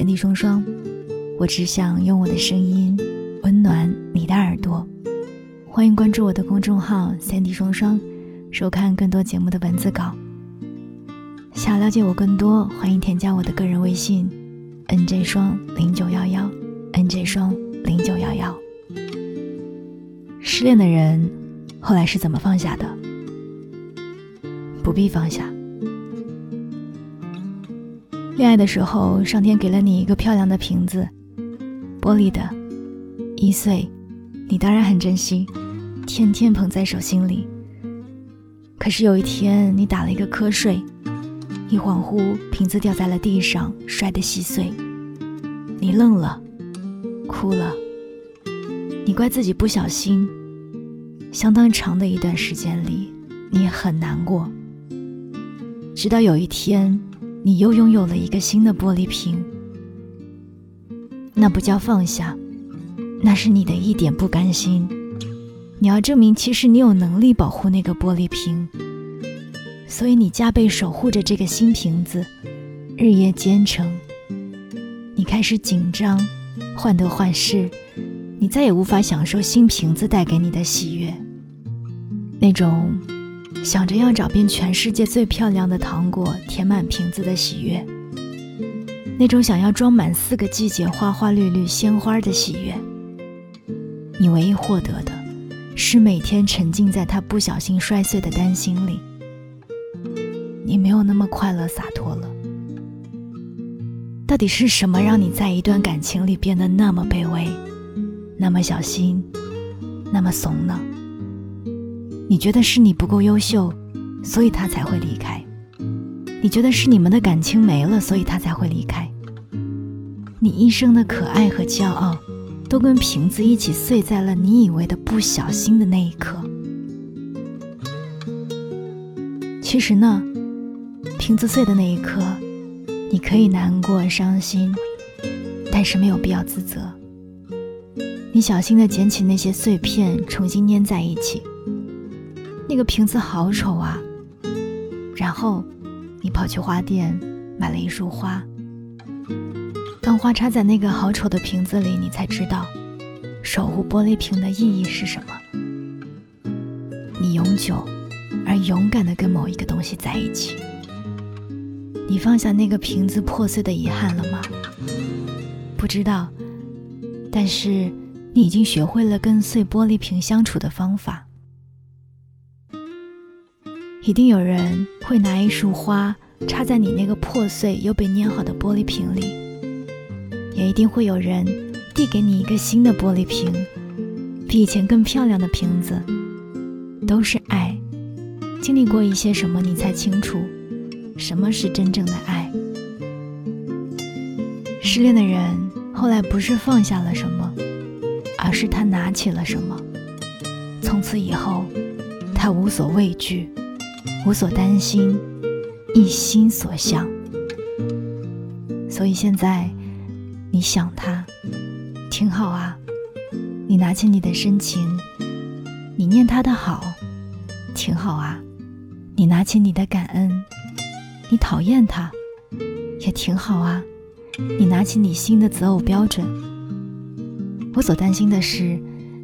三 D 双双，我只想用我的声音温暖你的耳朵。欢迎关注我的公众号三 D 双双，收看更多节目的文字稿。想了解我更多，欢迎添加我的个人微信：nj 双零九幺幺，nj 双零九幺幺。失恋的人后来是怎么放下的？不必放下。恋爱的时候，上天给了你一个漂亮的瓶子，玻璃的，一碎，你当然很珍惜，天天捧在手心里。可是有一天，你打了一个瞌睡，一恍惚，瓶子掉在了地上，摔得稀碎。你愣了，哭了，你怪自己不小心。相当长的一段时间里，你很难过。直到有一天。你又拥有了一个新的玻璃瓶，那不叫放下，那是你的一点不甘心。你要证明，其实你有能力保护那个玻璃瓶，所以你加倍守护着这个新瓶子，日夜兼程。你开始紧张，患得患失，你再也无法享受新瓶子带给你的喜悦，那种。想着要找遍全世界最漂亮的糖果填满瓶子的喜悦，那种想要装满四个季节花花绿绿鲜花的喜悦，你唯一获得的，是每天沉浸在他不小心摔碎的担心里。你没有那么快乐洒脱了。到底是什么让你在一段感情里变得那么卑微，那么小心，那么怂呢？你觉得是你不够优秀，所以他才会离开；你觉得是你们的感情没了，所以他才会离开。你一生的可爱和骄傲，都跟瓶子一起碎在了你以为的不小心的那一刻。其实呢，瓶子碎的那一刻，你可以难过、伤心，但是没有必要自责。你小心地捡起那些碎片，重新粘在一起。那个瓶子好丑啊！然后，你跑去花店买了一束花。当花插在那个好丑的瓶子里，你才知道，守护玻璃瓶的意义是什么。你永久而勇敢地跟某一个东西在一起。你放下那个瓶子破碎的遗憾了吗？不知道，但是你已经学会了跟碎玻璃瓶相处的方法。一定有人会拿一束花插在你那个破碎又被粘好的玻璃瓶里，也一定会有人递给你一个新的玻璃瓶，比以前更漂亮的瓶子。都是爱，经历过一些什么，你才清楚什么是真正的爱。失恋的人后来不是放下了什么，而是他拿起了什么。从此以后，他无所畏惧。无所担心，一心所向。所以现在，你想他，挺好啊。你拿起你的深情，你念他的好，挺好啊。你拿起你的感恩，你讨厌他，也挺好啊。你拿起你新的择偶标准。我所担心的是，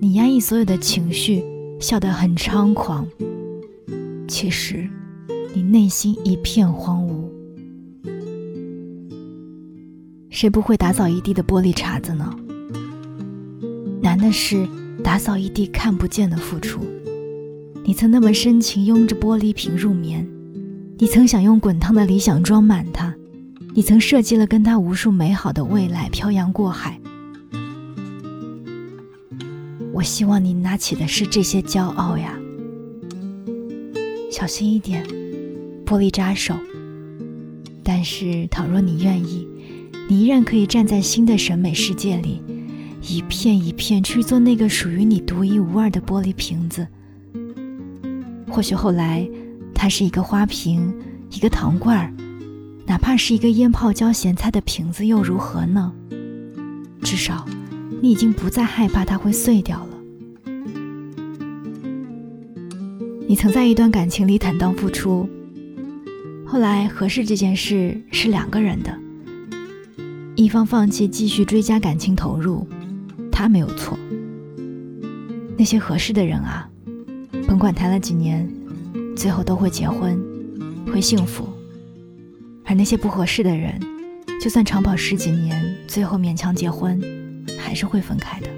你压抑所有的情绪，笑得很猖狂。其实，你内心一片荒芜。谁不会打扫一地的玻璃碴子呢？难的是打扫一地看不见的付出。你曾那么深情拥着玻璃瓶入眠，你曾想用滚烫的理想装满它，你曾设计了跟他无数美好的未来，漂洋过海。我希望你拿起的是这些骄傲呀。小心一点，玻璃扎手。但是，倘若你愿意，你依然可以站在新的审美世界里，一片一片去做那个属于你独一无二的玻璃瓶子。或许后来，它是一个花瓶，一个糖罐儿，哪怕是一个腌泡椒咸菜的瓶子，又如何呢？至少，你已经不再害怕它会碎掉了。你曾在一段感情里坦荡付出，后来合适这件事是两个人的，一方放弃继续追加感情投入，他没有错。那些合适的人啊，甭管谈了几年，最后都会结婚，会幸福；而那些不合适的人，就算长跑十几年，最后勉强结婚，还是会分开的。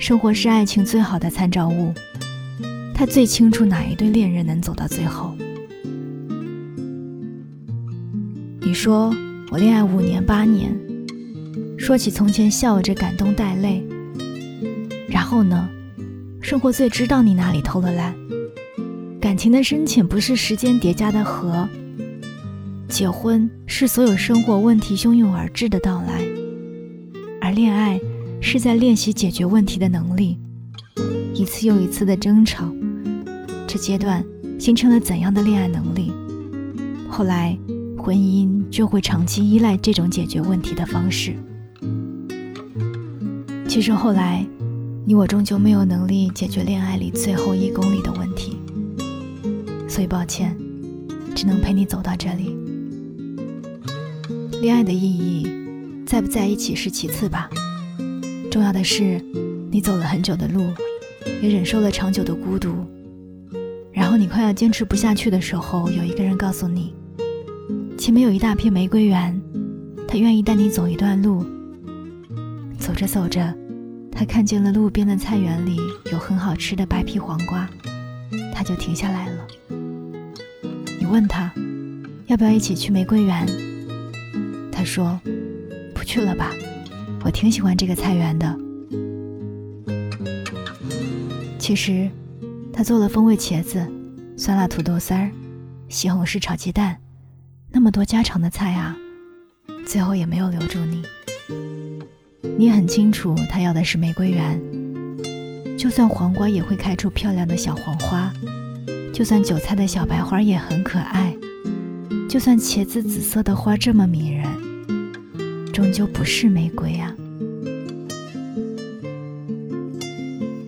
生活是爱情最好的参照物，他最清楚哪一对恋人能走到最后。你说我恋爱五年八年，说起从前笑着感动带泪，然后呢？生活最知道你哪里偷了懒。感情的深浅不是时间叠加的河。结婚是所有生活问题汹涌而至的到来，而恋爱是在练习解决问题的能力。一次又一次的争吵，这阶段形成了怎样的恋爱能力？后来婚姻就会长期依赖这种解决问题的方式。其实后来，你我终究没有能力解决恋爱里最后一公里的问题，所以抱歉，只能陪你走到这里。恋爱的意义，在不在一起是其次吧，重要的是，你走了很久的路，也忍受了长久的孤独，然后你快要坚持不下去的时候，有一个人告诉你，前面有一大片玫瑰园，他愿意带你走一段路。走着走着，他看见了路边的菜园里有很好吃的白皮黄瓜，他就停下来了。你问他，要不要一起去玫瑰园？他说：“不去了吧，我挺喜欢这个菜园的。”其实，他做了风味茄子、酸辣土豆丝儿、西红柿炒鸡蛋，那么多家常的菜啊，最后也没有留住你。你很清楚，他要的是玫瑰园。就算黄瓜也会开出漂亮的小黄花，就算韭菜的小白花也很可爱，就算茄子紫色的花这么迷人。终究不是玫瑰啊！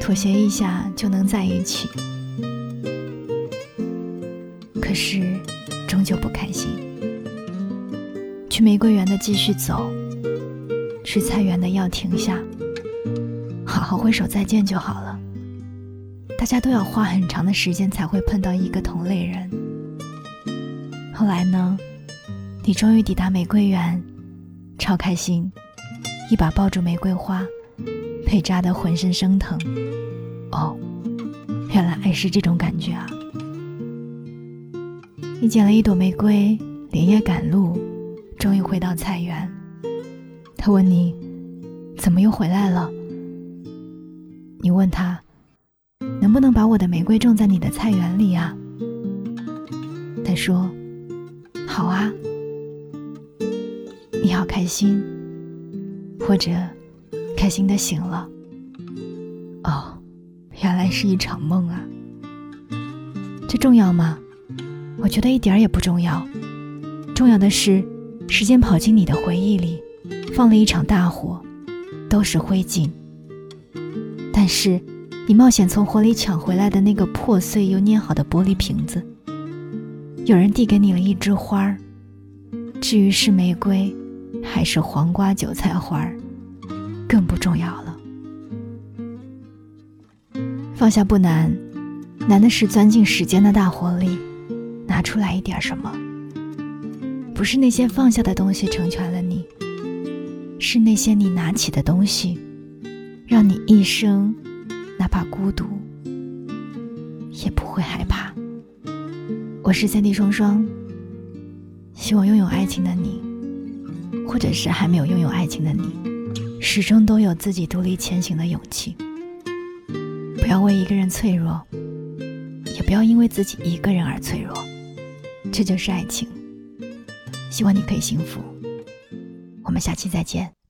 妥协一下就能在一起，可是终究不开心。去玫瑰园的继续走，去菜园的要停下，好好挥手再见就好了。大家都要花很长的时间才会碰到一个同类人。后来呢？你终于抵达玫瑰园。超开心，一把抱住玫瑰花，被扎得浑身生疼。哦，原来爱是这种感觉啊！你捡了一朵玫瑰，连夜赶路，终于回到菜园。他问你，怎么又回来了？你问他，能不能把我的玫瑰种在你的菜园里啊？他说，好啊。你好开心，或者开心的醒了。哦，原来是一场梦啊！这重要吗？我觉得一点儿也不重要。重要的是，时间跑进你的回忆里，放了一场大火，都是灰烬。但是，你冒险从火里抢回来的那个破碎又捏好的玻璃瓶子，有人递给你了一枝花儿。至于是玫瑰。还是黄瓜、韭菜花儿，更不重要了。放下不难，难的是钻进时间的大火里，拿出来一点什么。不是那些放下的东西成全了你，是那些你拿起的东西，让你一生，哪怕孤独，也不会害怕。我是三弟双双，希望拥有爱情的你。或者是还没有拥有爱情的你，始终都有自己独立前行的勇气。不要为一个人脆弱，也不要因为自己一个人而脆弱。这就是爱情。希望你可以幸福。我们下期再见。